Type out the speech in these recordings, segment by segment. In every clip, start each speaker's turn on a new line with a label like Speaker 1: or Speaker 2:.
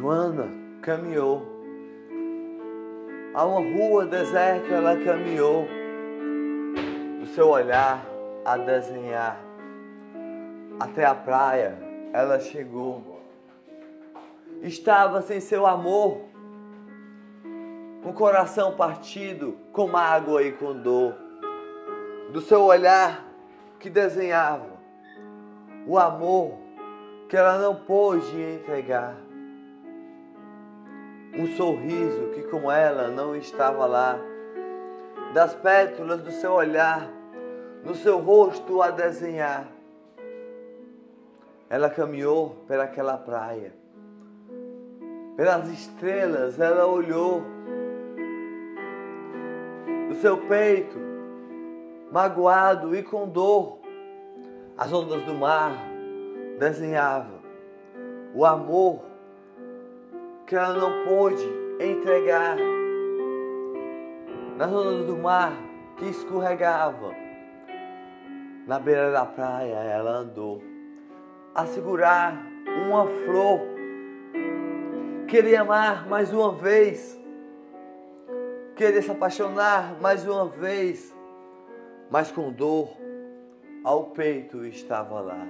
Speaker 1: Joana caminhou. A uma rua deserta ela caminhou. O seu olhar a desenhar. Até a praia ela chegou. Estava sem seu amor, com o coração partido, com mágoa e com dor. Do seu olhar que desenhava o amor que ela não pôde entregar. Um sorriso que com ela não estava lá, das pétalas do seu olhar, no seu rosto a desenhar. Ela caminhou pelaquela praia, pelas estrelas ela olhou, no seu peito, magoado e com dor, as ondas do mar desenhavam o amor que ela não pôde entregar nas ondas do mar que escorregava. Na beira da praia ela andou a segurar uma flor. Queria amar mais uma vez. Queria se apaixonar mais uma vez. Mas com dor ao peito estava lá.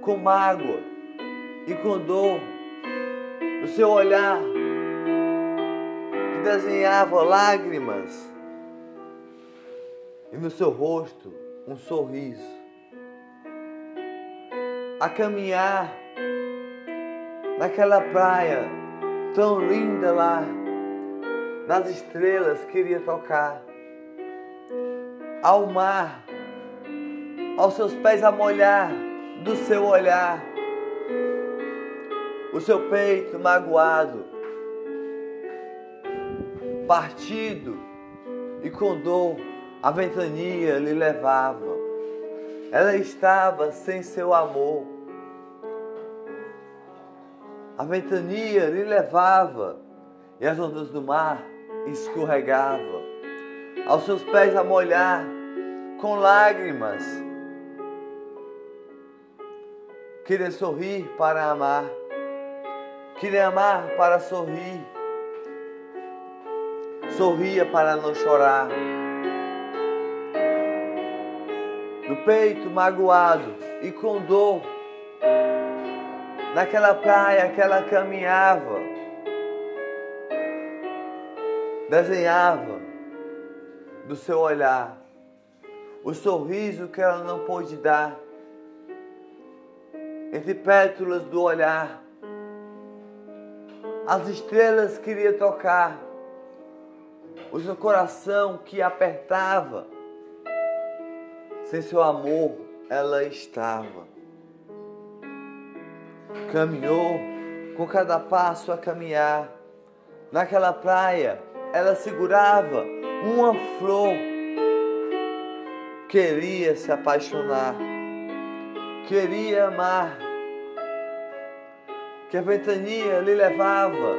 Speaker 1: Com mágoa e com dor no seu olhar que desenhava lágrimas e no seu rosto um sorriso. A caminhar naquela praia tão linda lá, nas estrelas queria tocar, ao mar, aos seus pés a molhar do seu olhar, o seu peito magoado, partido e com dor, a ventania lhe levava ela estava sem seu amor. A ventania lhe levava e as ondas do mar escorregavam. Aos seus pés a molhar com lágrimas. Queria sorrir para amar. Queria amar para sorrir. Sorria para não chorar. no peito magoado e com dor. Naquela praia que ela caminhava, desenhava do seu olhar o sorriso que ela não pôde dar, entre pétalas do olhar, as estrelas queria tocar, o seu coração que apertava sem seu amor, ela estava. Caminhou com cada passo a caminhar. Naquela praia, ela segurava uma flor. Queria se apaixonar. Queria amar. Que a ventania lhe levava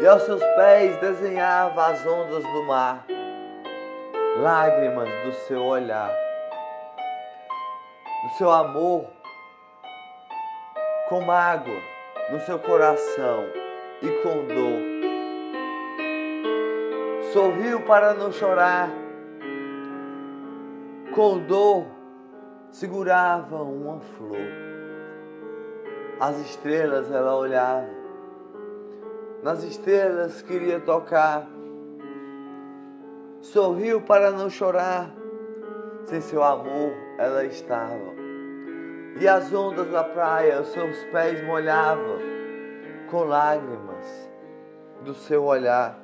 Speaker 1: e aos seus pés desenhava as ondas do mar lágrimas do seu olhar, do seu amor, com mágoa no seu coração e com dor. Sorriu para não chorar, com dor segurava uma flor. As estrelas ela olhava, nas estrelas queria tocar sorriu para não chorar. Sem seu amor ela estava. E as ondas da praia os seus pés molhavam com lágrimas do seu olhar.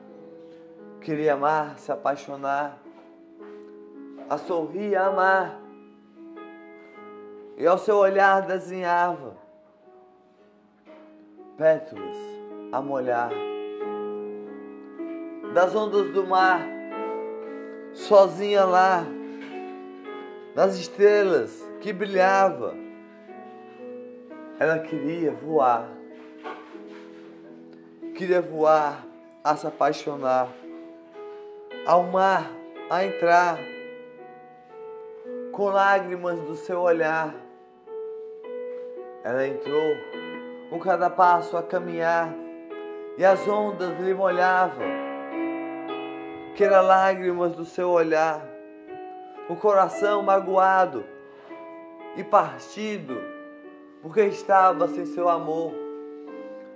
Speaker 1: Queria amar, se apaixonar, a sorrir, a amar. E ao seu olhar desenhava pétalas a molhar das ondas do mar sozinha lá, nas estrelas que brilhava. Ela queria voar, queria voar, a se apaixonar, ao mar, a entrar, com lágrimas do seu olhar. Ela entrou com cada passo a caminhar, e as ondas lhe molhavam, que era lágrimas do seu olhar, o coração magoado e partido, porque estava sem seu amor,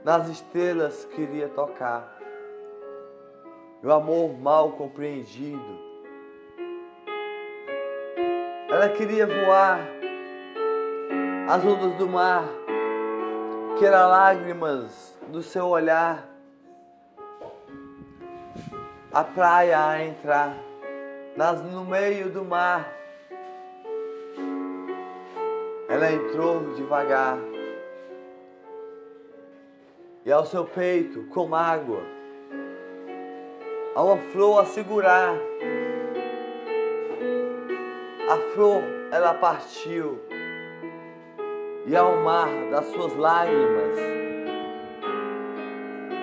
Speaker 1: nas estrelas queria tocar, o amor mal compreendido. Ela queria voar as ondas do mar, que eram lágrimas do seu olhar, a praia a entrar, nas, no meio do mar. Ela entrou devagar e ao seu peito, com água, a uma flor a segurar. A flor ela partiu e ao mar das suas lágrimas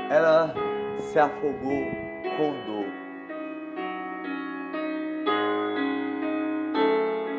Speaker 1: ela se afogou com dor.